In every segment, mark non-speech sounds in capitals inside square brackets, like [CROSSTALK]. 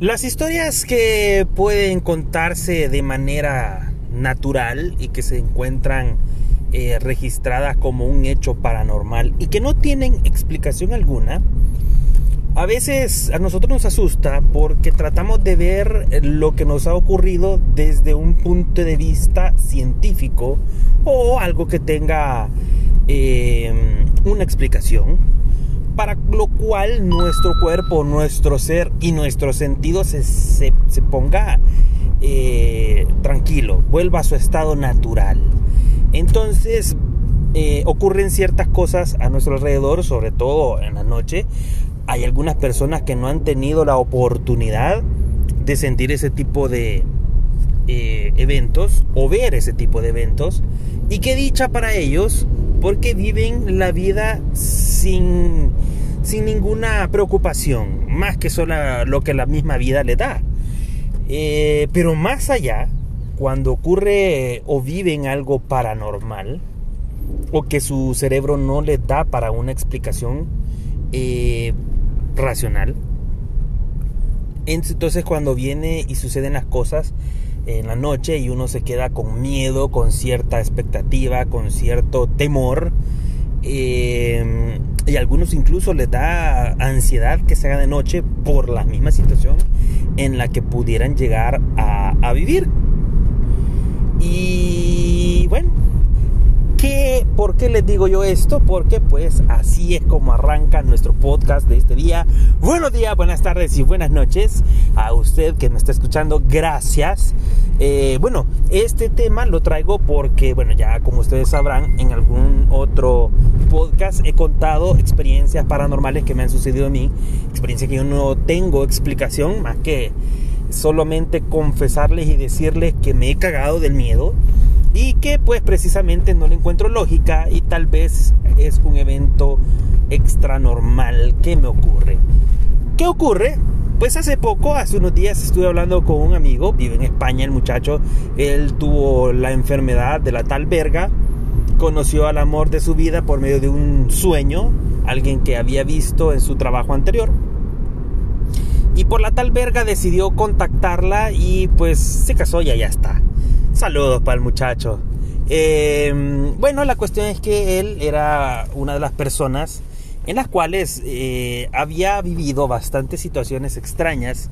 Las historias que pueden contarse de manera natural y que se encuentran eh, registradas como un hecho paranormal y que no tienen explicación alguna, a veces a nosotros nos asusta porque tratamos de ver lo que nos ha ocurrido desde un punto de vista científico o algo que tenga eh, una explicación, para lo cual nuestro cuerpo, nuestro ser y nuestro sentido se, se, ponga eh, tranquilo, vuelva a su estado natural. Entonces eh, ocurren ciertas cosas a nuestro alrededor, sobre todo en la noche, hay algunas personas que no han tenido la oportunidad de sentir ese tipo de eh, eventos o ver ese tipo de eventos. Y qué dicha para ellos porque viven la vida sin, sin ninguna preocupación, más que solo lo que la misma vida le da. Eh, pero más allá, cuando ocurre o viven algo paranormal, o que su cerebro no le da para una explicación, eh, racional. Entonces cuando viene y suceden las cosas en la noche y uno se queda con miedo, con cierta expectativa, con cierto temor, em, y a algunos incluso les da ansiedad que se haga de noche por la misma situación en la que pudieran llegar a, a vivir. Y bueno, ¿Por qué les digo yo esto? Porque pues así es como arranca nuestro podcast de este día. Buenos días, buenas tardes y buenas noches a usted que me está escuchando. Gracias. Eh, bueno, este tema lo traigo porque, bueno, ya como ustedes sabrán, en algún otro podcast he contado experiencias paranormales que me han sucedido a mí. Experiencias que yo no tengo explicación más que solamente confesarles y decirles que me he cagado del miedo y que pues precisamente no le encuentro lógica y tal vez es un evento extra normal que me ocurre. ¿Qué ocurre? Pues hace poco, hace unos días estuve hablando con un amigo, vive en España el muchacho, él tuvo la enfermedad de la tal verga, conoció al amor de su vida por medio de un sueño, alguien que había visto en su trabajo anterior. Y por la tal verga decidió contactarla y pues se casó y ya está. Saludos para el muchacho. Em, bueno, la cuestión es que él era una de las personas en las cuales eh, había vivido bastantes situaciones extrañas,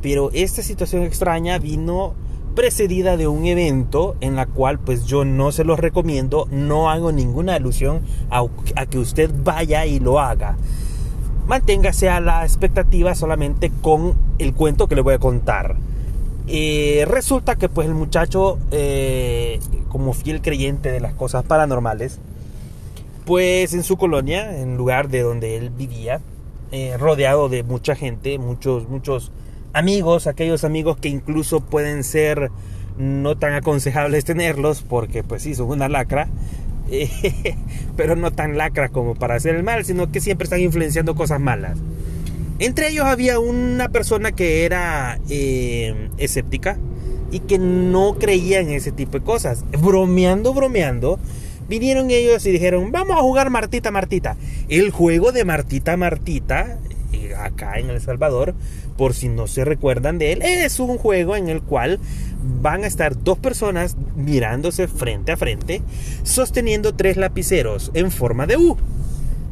pero esta situación extraña vino precedida de un evento en la cual pues yo no se los recomiendo, no hago ninguna alusión a, a que usted vaya y lo haga. Manténgase a la expectativa solamente con el cuento que le voy a contar. Y resulta que pues el muchacho, eh, como fiel creyente de las cosas paranormales, pues en su colonia, en lugar de donde él vivía, eh, rodeado de mucha gente, muchos, muchos amigos, aquellos amigos que incluso pueden ser no tan aconsejables tenerlos, porque pues sí, son una lacra, [LAUGHS] pero no tan lacra como para hacer el mal, sino que siempre están influenciando cosas malas. Entre ellos había una persona que era eh, escéptica y que no creía en ese tipo de cosas. Bromeando, bromeando, vinieron ellos y dijeron, vamos a jugar Martita, Martita. El juego de Martita, Martita, eh, acá en El Salvador, por si no se recuerdan de él, es un juego en el cual van a estar dos personas mirándose frente a frente, sosteniendo tres lapiceros en forma de U.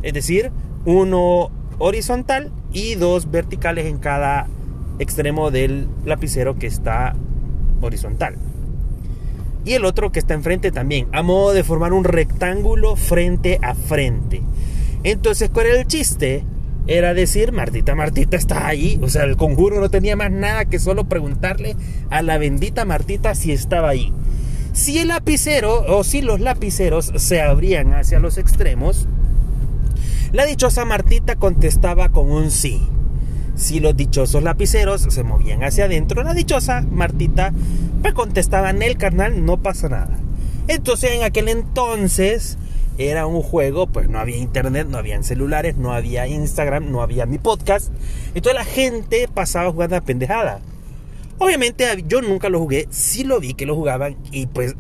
Es decir, uno horizontal y dos verticales en cada extremo del lapicero que está horizontal. Y el otro que está enfrente también, a modo de formar un rectángulo frente a frente. Entonces, ¿cuál era el chiste? Era decir, Martita, Martita está ahí. O sea, el conjuro no tenía más nada que solo preguntarle a la bendita Martita si estaba ahí. Si el lapicero o si los lapiceros se abrían hacia los extremos, la dichosa Martita contestaba con un sí. Si los dichosos lapiceros se movían hacia adentro, la dichosa Martita pues contestaba en el carnal, no pasa nada. Entonces en aquel entonces era un juego, pues no había internet, no había celulares, no había Instagram, no había mi podcast. Entonces la gente pasaba jugando a pendejada. Obviamente yo nunca lo jugué, sí lo vi que lo jugaban y pues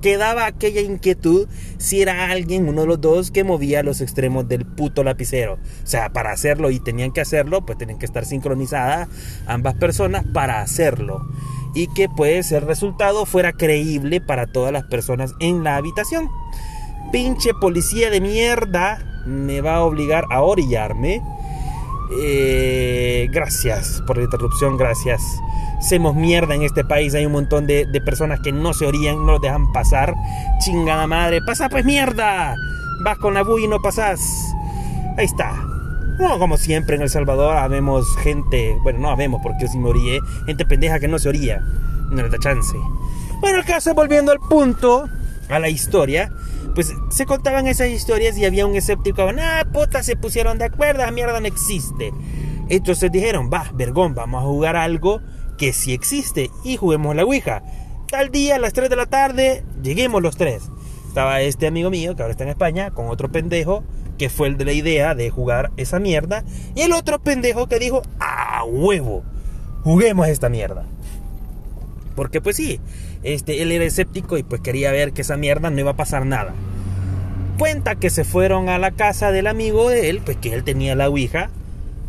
quedaba aquella inquietud si era alguien, uno de los dos, que movía los extremos del puto lapicero. O sea, para hacerlo y tenían que hacerlo, pues tenían que estar sincronizadas ambas personas para hacerlo. Y que pues el resultado fuera creíble para todas las personas en la habitación. Pinche policía de mierda me va a obligar a orillarme. Eh, gracias por la interrupción, gracias hacemos mierda en este país. Hay un montón de, personas que no se orían, no lo dejan pasar. Chingada madre, pasa pues mierda. Vas con la bui y no pasas. Ahí está. No, como siempre en El Salvador habemos gente, bueno, no habemos porque yo sí me gente pendeja que no se oría. No le da chance. Bueno, el caso, volviendo al punto, a la historia, pues se contaban esas historias y había un escéptico, ah, puta, se pusieron de acuerdo, la mierda no existe. Entonces dijeron, va, vergón, vamos a jugar algo que sí existe y juguemos la Ouija. Tal día a las 3 de la tarde, lleguemos los tres. Estaba este amigo mío que ahora está en España con otro pendejo que fue el de la idea de jugar esa mierda y el otro pendejo que dijo, "A huevo, juguemos esta mierda." Porque pues sí, este él era escéptico y pues quería ver que esa mierda no iba a pasar nada. Cuenta que se fueron a la casa del amigo de él, pues que él tenía la Ouija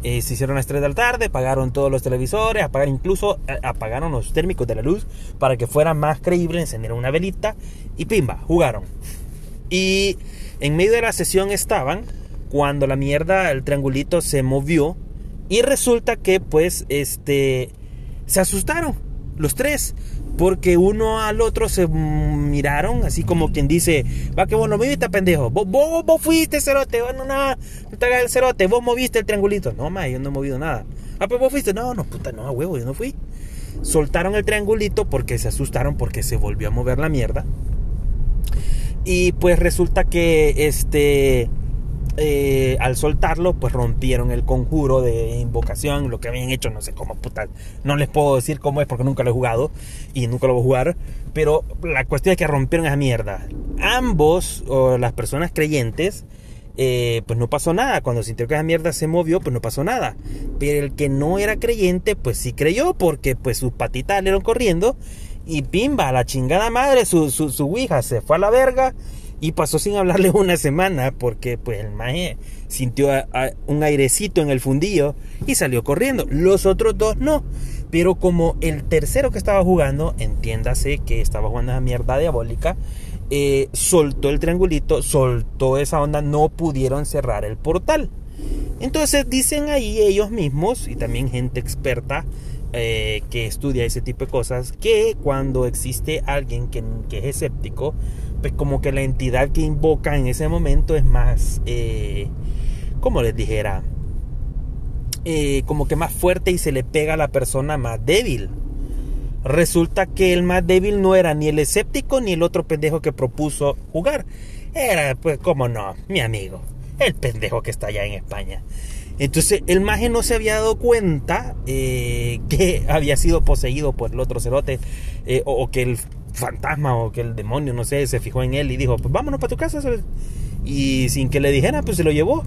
eh, se hicieron las 3 de la tarde, apagaron todos los televisores, apagaron incluso eh, apagaron los térmicos de la luz para que fuera más creíble, encendieron una velita y pimba, jugaron. Y en medio de la sesión estaban cuando la mierda, el triangulito se movió y resulta que pues este se asustaron los tres porque uno al otro se miraron, así como quien dice, va que vos no moviste, pendejo. Vos, vos, fuiste, cerote. Vos no, no, no te hagas el cerote. Vos moviste el triangulito. No, ma, yo no he movido nada. Ah, pues vos fuiste. No, no, puta, no, a huevo, yo no fui. Soltaron el triangulito porque se asustaron, porque se volvió a mover la mierda. Y pues resulta que este eh, al soltarlo, pues rompieron el conjuro de invocación, lo que habían hecho, no sé cómo, puta, no les puedo decir cómo es porque nunca lo he jugado y nunca lo voy a jugar, pero la cuestión es que rompieron esa mierda. Ambos, o las personas creyentes, eh, pues no pasó nada. Cuando sintió que esa mierda se movió, pues no pasó nada. Pero el que no era creyente, pues sí creyó, porque pues sus patitas salieron corriendo y pimba, la chingada madre, su, su, su ouija se fue a la verga y pasó sin hablarle [LAUGHS] una semana porque pues el maje sintió un airecito en el fundillo y salió corriendo. Los otros dos no. Pero como el tercero que estaba jugando, entiéndase que estaba jugando esa mierda diabólica, eh, soltó el triangulito, soltó esa onda, no pudieron cerrar el portal. Entonces dicen ahí ellos mismos y también gente experta eh, que estudia ese tipo de cosas, que cuando existe alguien que, que es escéptico, pues como que la entidad que invoca en ese momento es más, eh, como les dijera, eh, como que más fuerte y se le pega a la persona más débil. Resulta que el más débil no era ni el escéptico ni el otro pendejo que propuso jugar. Era, pues, como no, mi amigo, el pendejo que está allá en España. Entonces el maje no se había dado cuenta eh, [LAUGHS] que había sido poseído por el otro cerote eh, o, que el fantasma o que el demonio, no sé, se fijó en él y dijo, pues vámonos para tu casa. Y sin que le dijera, pues se lo llevó.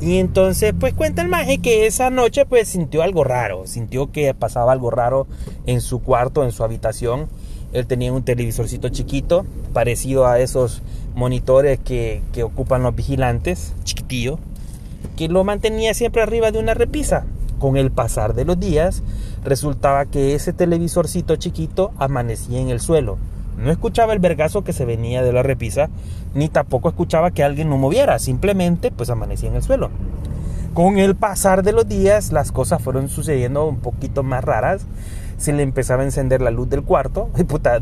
Y entonces, pues cuenta el maje que esa noche pues sintió algo raro, sintió que pasaba algo raro en su cuarto, en su habitación. Él tenía un televisorcito chiquito, parecido a esos monitores que, que ocupan los vigilantes, chiquitillo, que lo mantenía siempre arriba de una repisa. Con el pasar de los días, resultaba que ese televisorcito chiquito amanecía en el suelo. No escuchaba el vergazo que se venía de la repisa, ni tampoco escuchaba que alguien no moviera, simplemente pues amanecía en el suelo. Con el pasar de los días, las cosas fueron sucediendo un poquito más raras. Se le empezaba a encender la luz del cuarto. Y [LAUGHS] puta,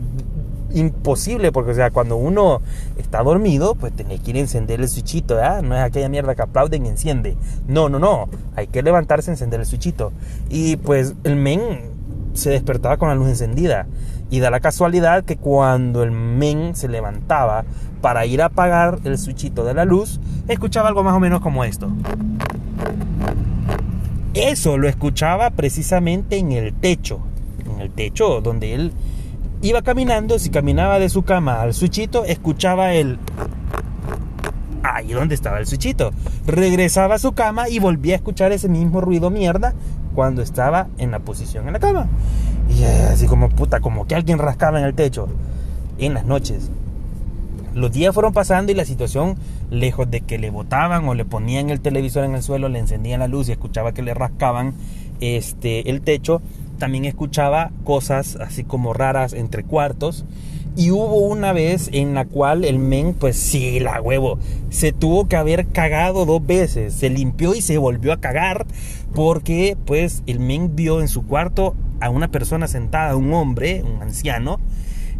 imposible, porque o sea, cuando uno está dormido, pues tiene que ir a encender el switchito, No es aquella mierda que aplauden y enciende. No, no, no. Hay que levantarse, encender el switchito. Y pues el men se despertaba con la luz encendida. Y da la casualidad que cuando el men se levantaba para ir a apagar el switchito de la luz, escuchaba algo más o menos como esto. Eso lo escuchaba precisamente en el techo. En el techo donde él iba caminando, si caminaba de su cama al suchito, escuchaba el... Ahí donde estaba el suchito. Regresaba a su cama y volvía a escuchar ese mismo ruido mierda cuando estaba en la posición en la cama. Y así como puta, como que alguien rascaba en el techo en las noches. Los días fueron pasando y la situación, lejos de que le botaban o le ponían el televisor en el suelo, le encendían la luz y escuchaba que le rascaban este, el techo, también escuchaba cosas así como raras entre cuartos. Y hubo una vez en la cual el men, pues sí, la huevo, se tuvo que haber cagado dos veces. Se limpió y se volvió a cagar porque pues el men vio en su cuarto a una persona sentada, un hombre, un anciano,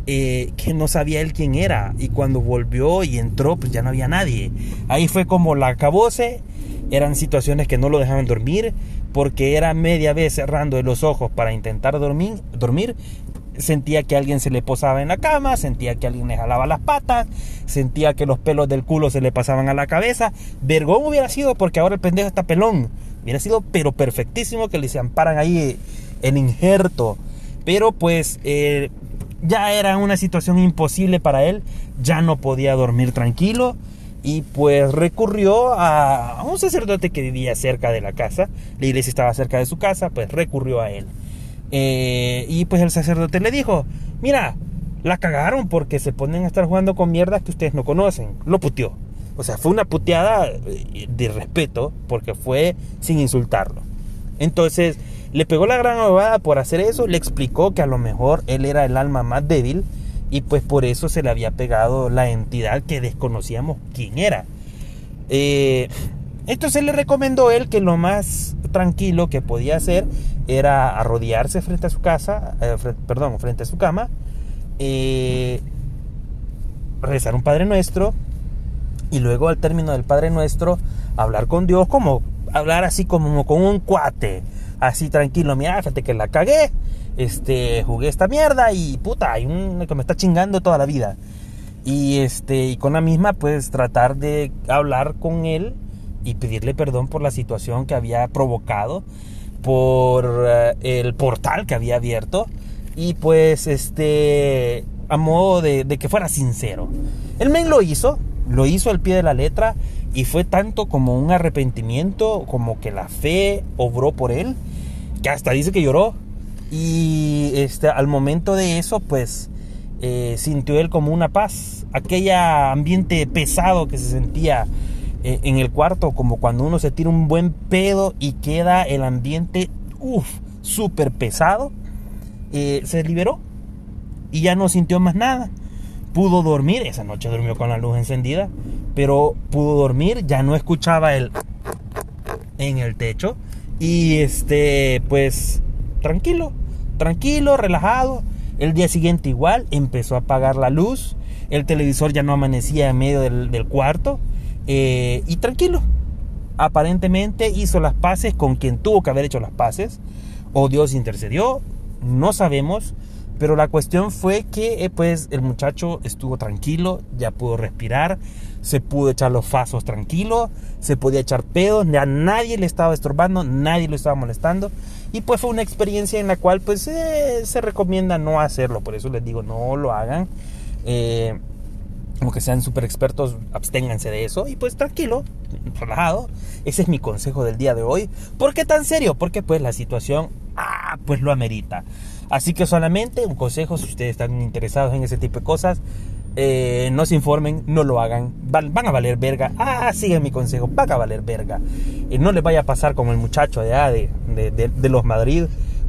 eh, que no sabía él quién era. Y cuando volvió y entró, pues ya no había nadie. Ahí fue como la acabose. Eran situaciones que no lo dejaban dormir porque era media vez cerrando los ojos para intentar dormir, dormir sentía que alguien se le posaba en la cama, sentía que alguien le jalaba las patas, sentía que los pelos del culo se le pasaban a la cabeza. Vergón hubiera sido porque ahora el pendejo está pelón. Hubiera sido pero perfectísimo que le se amparan ahí el injerto. Pero pues eh, ya era una situación imposible para él, ya no podía dormir tranquilo y pues recurrió a un sacerdote que vivía cerca de la casa, la iglesia estaba cerca de su casa, pues recurrió a él. Eh, y pues el sacerdote le dijo, mira, la cagaron porque se ponen a estar jugando con mierdas que ustedes no conocen. Lo puteó. O sea, fue una puteada eh, de respeto porque fue sin insultarlo. Entonces, le pegó la gran ovada por hacer eso, le explicó que a lo mejor él era el alma más débil y pues por eso se le había pegado la entidad que desconocíamos quién era. Eh, entonces le recomendó él que lo más tranquilo que podía hacer era arrodillarse frente a su casa, eh, perdón, frente a su cama, eh, rezar un Padre Nuestro y luego al término del Padre Nuestro hablar con Dios como hablar así como con un cuate, así tranquilo, mira, fíjate que la cagué, este, jugué esta mierda y puta, hay un que me está chingando toda la vida. Y este, y con la misma pues tratar de hablar con él y pedirle perdón por la situación que había provocado, por eh, el portal que había abierto y pues este a modo de, que fuera sincero. El men lo hizo, lo hizo al pie de la letra y fue tanto como un arrepentimiento, como que la fe obró por él, que hasta dice que lloró. Y este, al momento de eso, pues eh, sintió él como una paz. Aquel ambiente pesado que se sentía eh, en el cuarto, como cuando uno se tira un buen pedo y queda el ambiente, uff, súper pesado, eh, se liberó y ya no sintió más nada. Pudo dormir, esa noche durmió con la luz encendida, pero pudo dormir, ya no escuchaba el en el techo y este, pues tranquilo, tranquilo, relajado. El día siguiente igual empezó a apagar la luz, el televisor ya no amanecía en medio del cuarto eh, y tranquilo. Aparentemente hizo las paces con quien tuvo que haber hecho las paces. O Dios intercedió. No sabemos. Pero la cuestión fue que eh, pues el muchacho estuvo tranquilo, ya pudo respirar, se pudo echar los fasos tranquilo, se podía echar pedos, a nadie le estaba estorbando, nadie lo estaba molestando. Y pues fue una experiencia en la cual pues eh, se recomienda no hacerlo, por eso les digo no lo hagan. Eh, como que sean súper expertos, absténganse de eso y pues tranquilo, relajado. Ese es mi consejo del día de hoy. ¿Por qué tan serio? Porque pues la situación, ah, pues lo amerita. Así que solamente un consejo, si ustedes están interesados en ese tipo de cosas, eh, no se informen, no lo hagan, van, a valer verga. Ah, sigan mi consejo, van a valer verga. Y no les vaya a pasar como el muchacho allá de, de, de los Madrid,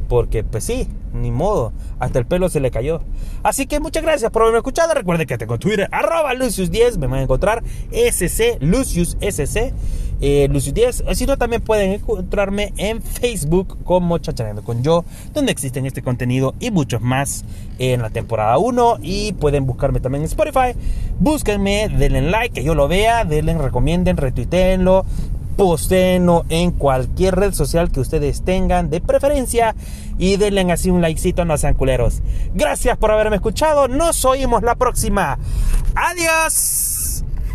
porque pues sí, ni modo, hasta el pelo se le cayó. Así que muchas gracias por haberme escuchado. Recuerden que tengo Twitter, arroba Lucius10, me van a encontrar SC, Lucius SC, eh, Lucius10. Si no, también pueden encontrarme en Facebook como Chachaneando con Yo, donde existen este contenido y muchos más en la temporada 1. Y pueden buscarme también en Spotify. Búsquenme, denle like, que yo lo vea, denle, recomienden, retuiteenlo postéenlo en cualquier red social que ustedes tengan de preferencia y denle así un likecito, no sean culeros. Gracias por haberme escuchado, nos oímos la próxima. Adiós.